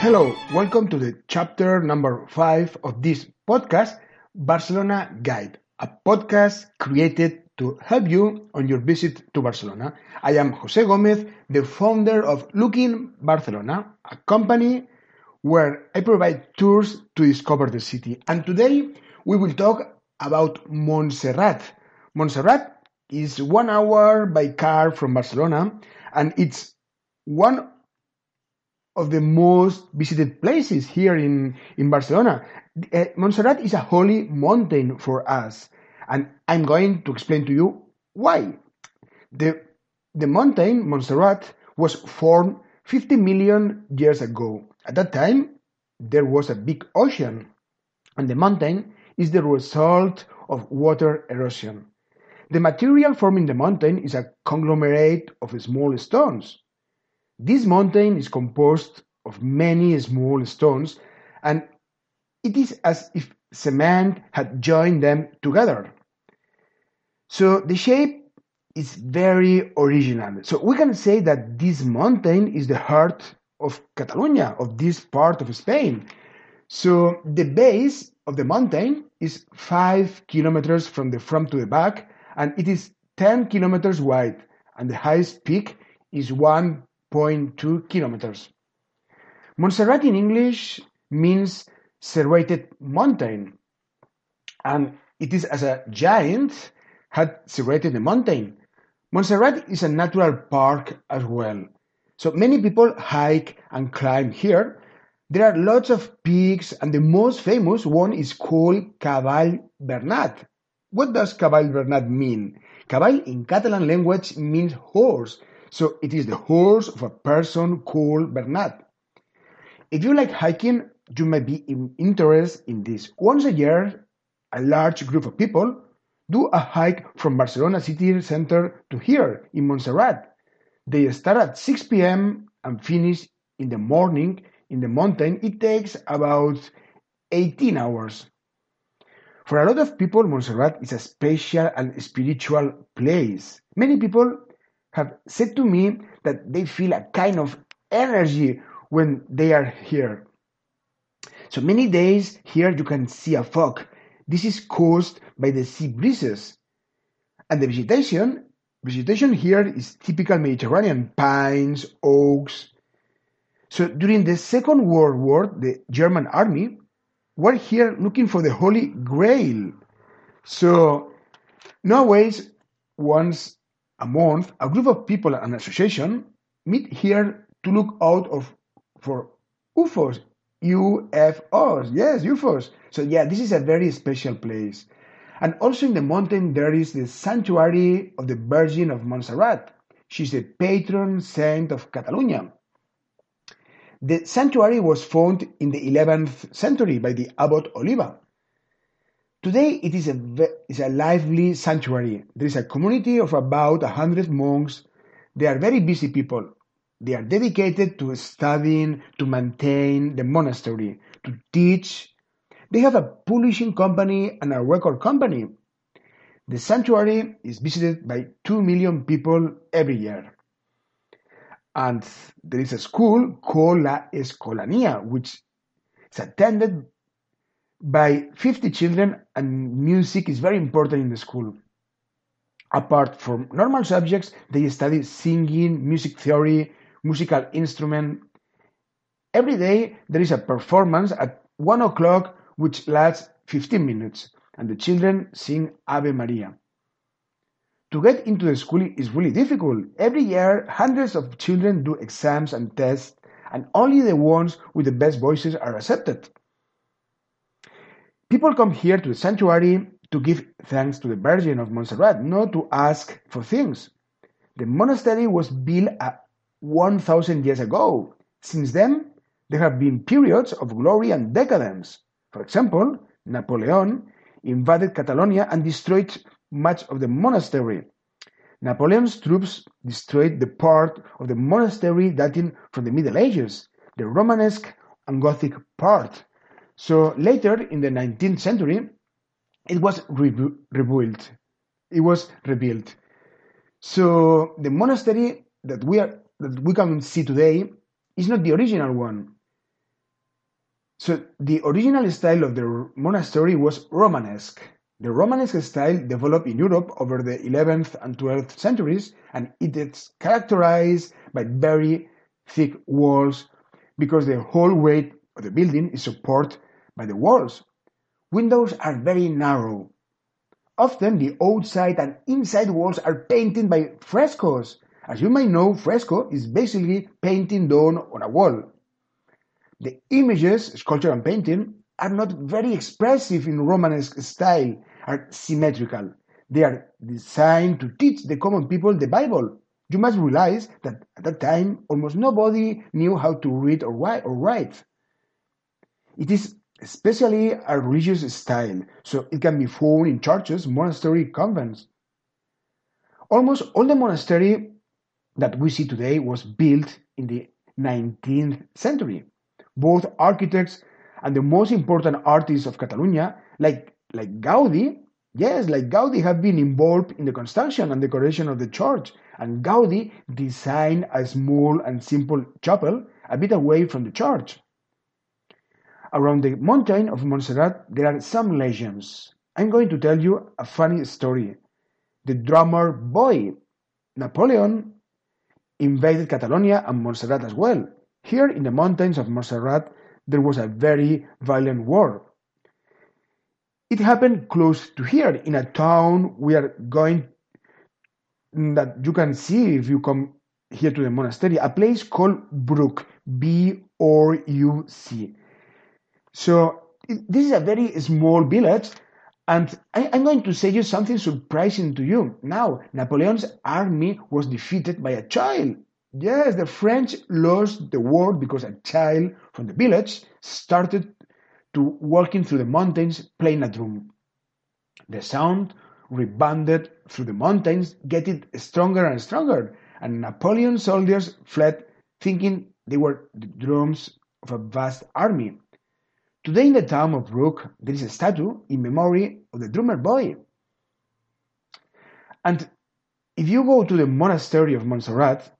Hello, welcome to the chapter number five of this podcast, Barcelona Guide, a podcast created to help you on your visit to Barcelona. I am Jose Gomez, the founder of Looking Barcelona, a company where I provide tours to discover the city. And today we will talk about Montserrat. Montserrat is one hour by car from Barcelona and it's one of the most visited places here in, in Barcelona. Uh, Montserrat is a holy mountain for us, and I'm going to explain to you why. The, the mountain, Montserrat, was formed 50 million years ago. At that time, there was a big ocean, and the mountain is the result of water erosion. The material forming the mountain is a conglomerate of small stones. This mountain is composed of many small stones, and it is as if cement had joined them together. So the shape is very original. So we can say that this mountain is the heart of Catalonia, of this part of Spain. So the base of the mountain is five kilometers from the front to the back, and it is 10 kilometers wide, and the highest peak is 1 0.2 kilometers. Montserrat in English means serrated mountain, and it is as a giant had serrated the mountain. Montserrat is a natural park as well. So many people hike and climb here. There are lots of peaks, and the most famous one is called Cavall Bernat. What does Cavall Bernat mean? Cavall in Catalan language means horse, so it is the horse of a person called Bernat. If you like hiking, you may be interested in this. Once a year, a large group of people do a hike from Barcelona city center to here in Montserrat. They start at 6 p.m. and finish in the morning in the mountain. It takes about 18 hours. For a lot of people, Montserrat is a special and spiritual place. Many people have said to me that they feel a kind of energy when they are here. So many days here you can see a fog. This is caused by the sea breezes. And the vegetation, vegetation here is typical Mediterranean, pines, oaks. So during the Second World War, the German army were here looking for the Holy Grail. So nowadays, once a month, a group of people and association meet here to look out of for UFOs. UFOs, yes, UFOs. So yeah, this is a very special place. And also in the mountain there is the sanctuary of the Virgin of Montserrat. She's the patron saint of Catalonia. The sanctuary was founded in the 11th century by the abbot Oliba. Today it is a, is a lively sanctuary. There is a community of about 100 monks. They are very busy people. They are dedicated to studying, to maintain the monastery, to teach. They have a publishing company and a record company. The sanctuary is visited by 2 million people every year. And there is a school called La Escolania, which is attended by 50 children, and music is very important in the school. Apart from normal subjects, they study singing, music theory, musical instrument. Every day there is a performance at 1 o'clock which lasts 15 minutes, and the children sing Ave Maria. To get into the school is really difficult. Every year, hundreds of children do exams and tests, and only the ones with the best voices are accepted. People come here to the sanctuary to give thanks to the Virgin of Montserrat, not to ask for things. The monastery was built 1,000 years ago. Since then, there have been periods of glory and decadence. For example, Napoleon invaded Catalonia and destroyed much of the monastery. Napoleon's troops destroyed the part of the monastery dating from the Middle Ages, the Romanesque and Gothic part. So later in the 19th century, it was rebu- rebuilt. It was rebuilt. So the monastery that we are that we can see today is not the original one. So the original style of the monastery was Romanesque. The Romanesque style developed in Europe over the 11th and 12th centuries, and it is characterized by very thick walls because the whole weight of the building is supported by the walls. Windows are very narrow. Often the outside and inside walls are painted by frescoes. As you may know, fresco is basically painting done on a wall. The images, sculpture and painting, are not very expressive in Romanesque style, are symmetrical. They are designed to teach the common people the Bible. You must realize that at that time almost nobody knew how to read or write. It is especially a religious style, so it can be found in churches, monastery, convents. Almost all the monastery that we see today was built in the 19th century. Both architects and the most important artists of Catalonia, like, like Gaudi, yes, like Gaudi, have been involved in the construction and decoration of the church. And Gaudi designed a small and simple chapel a bit away from the church. Around the mountain of Montserrat, there are some legends. I'm going to tell you a funny story. The drummer boy, Napoleon, invaded Catalonia and Montserrat as well. Here in the mountains of Montserrat, there was a very violent war. It happened close to here in a town we are going mm, that you can see if you come here to the monastery, a place called Bruc, B O U C. So this is a very small village, and I, am going to say you something surprising to you. Now, Napoleon's army was defeated by a child. Yes, the French lost the war because a child from the village started to walking through the mountains playing a drum. The sound rebounded through the mountains, getting stronger and stronger, and Napoleon's soldiers fled, thinking they were the drums of a vast army. Today in the town of Bruc, there is a statue in memory of the drummer boy. And if you go to the monastery of Montserrat,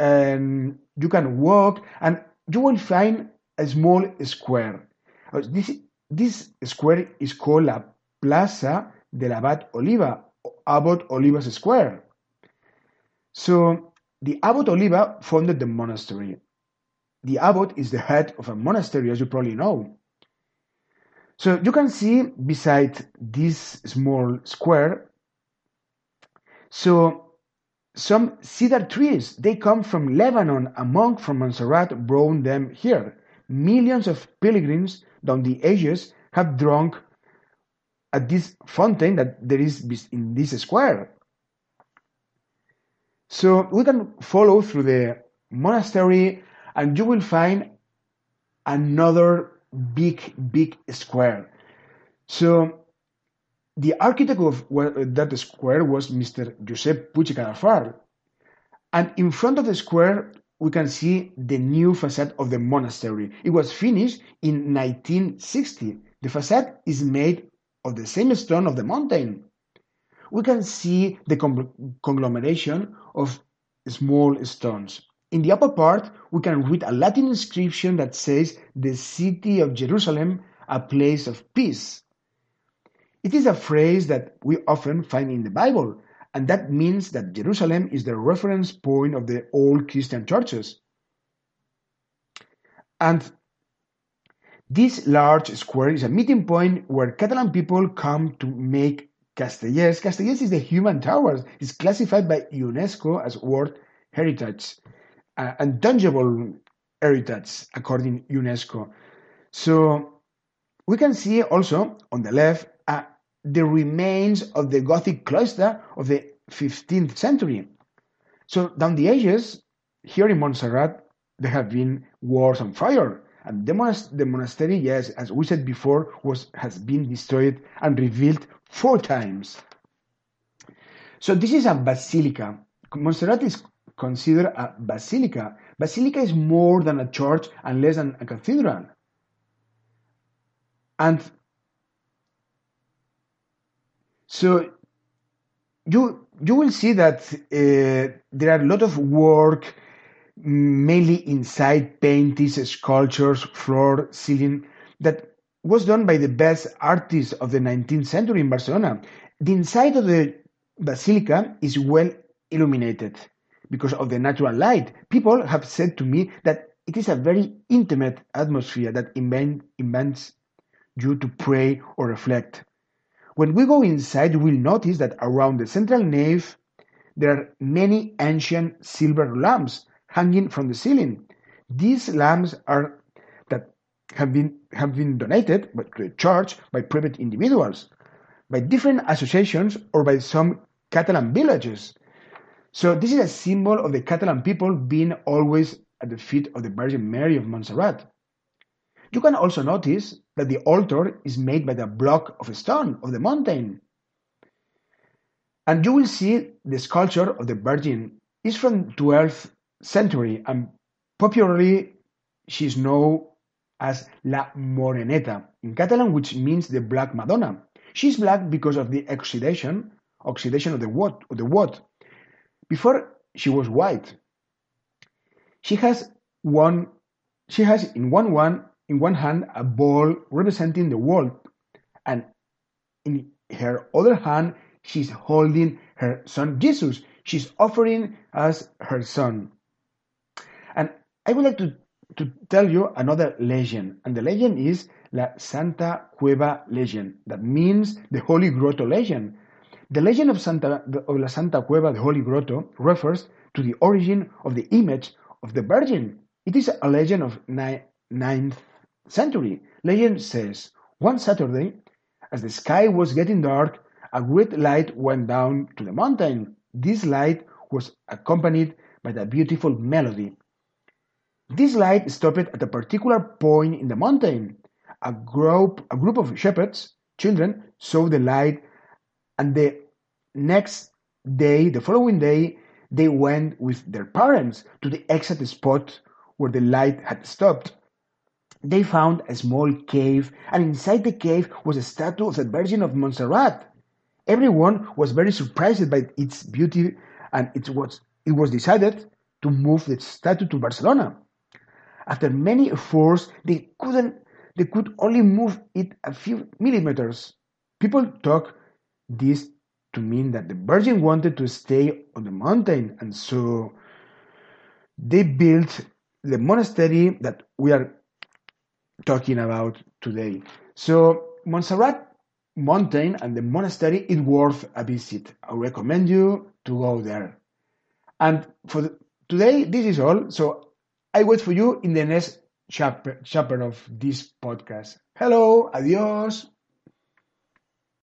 and you can walk and you will find a small square. Uh, this, this square is called la Plaza del Abad Oliba, Abbot Oliba's Square. So the Abbot Oliba founded the monastery. The abbot is the head of a monastery, as you probably know. So you can see beside this small square, so some cedar trees, they come from Lebanon. A monk from Montserrat brought them here. Millions of pilgrims down the ages have drunk at this fountain that there is in this square. So we can follow through the monastery and you will find another big, big square. So the architect of that square was Mr. Josep Puig. And in front of the square, we can see the new facade of the monastery. It was finished in 1960. The facade is made of the same stone of the mountain. We can see the conglomeration of small stones. In the upper part, we can read a Latin inscription that says, The city of Jerusalem, a place of peace. It is a phrase that we often find in the Bible, and that means that Jerusalem is the reference point of the old Christian churches. And this large square is a meeting point where Catalan people come to make Castellers. Castellers is the human towers. It's classified by UNESCO as World Heritage uh, and tangible heritage according UNESCO. So we can see also on the left a the remains of the Gothic cloister of the 15th century. So down the ages, here in Montserrat, there have been wars and fire. And the, monast- the monastery, yes, as we said before, was has been destroyed and rebuilt four times. So this is a basilica. Montserrat is considered a basilica. Basilica is more than a church and less than a cathedral. And so you you will see that uh, there are a lot of work mainly inside paintings, sculptures, floor, ceiling, that was done by the best artists of the 19th century in Barcelona. The inside of the basilica is well illuminated because of the natural light. People have said to me that it is a very intimate atmosphere that invents you to pray or reflect. When we go inside, you will notice that around the central nave there are many ancient silver lamps hanging from the ceiling. These lamps are that have been have been donated to the church by private individuals, by different associations, or by some Catalan villages. So this is a symbol of the Catalan people being always at the feet of the Virgin Mary of Montserrat. You can also notice that the altar is made by the block of stone of the mountain. And you will see the sculpture of the Virgin is from 12th century and popularly she is known as La Moreneta in Catalan, which means the Black Madonna. She is black because of the oxidation, oxidation of the wood, of the wood. Before she was white. She has one. She has in one one in one hand a ball representing the world, and in her other hand she's holding her son Jesus. She's offering us her son. And I would like to, to tell you another legend, and the legend is La Santa Cueva legend. That means the Holy Grotto legend. The legend of Santa of La Santa Cueva, the Holy Grotto, refers to the origin of the image of the Virgin. It is a legend of 9th century. Legend says, one Saturday, as the sky was getting dark, a great light went down to the mountain. This light was accompanied by a beautiful melody. This light stopped at a particular point in the mountain. A group, a group of shepherds, children, saw the light, and the next day, the following day, they went with their parents to the exact spot where the light had stopped. They found a small cave, and inside the cave was a statue of the Virgin of Montserrat. Everyone was very surprised by its beauty, and it was, it was decided to move the statue to Barcelona. After many efforts, they couldn't they could only move it a few millimeters. People took this to mean that the Virgin wanted to stay on the mountain, and so they built the monastery that we are talking about today. So Montserrat mountain and the monastery is worth a visit. I recommend you to go there. And for the, today, this is all. So I wait for you in the next chapter, chapter of this podcast. Hello, adios.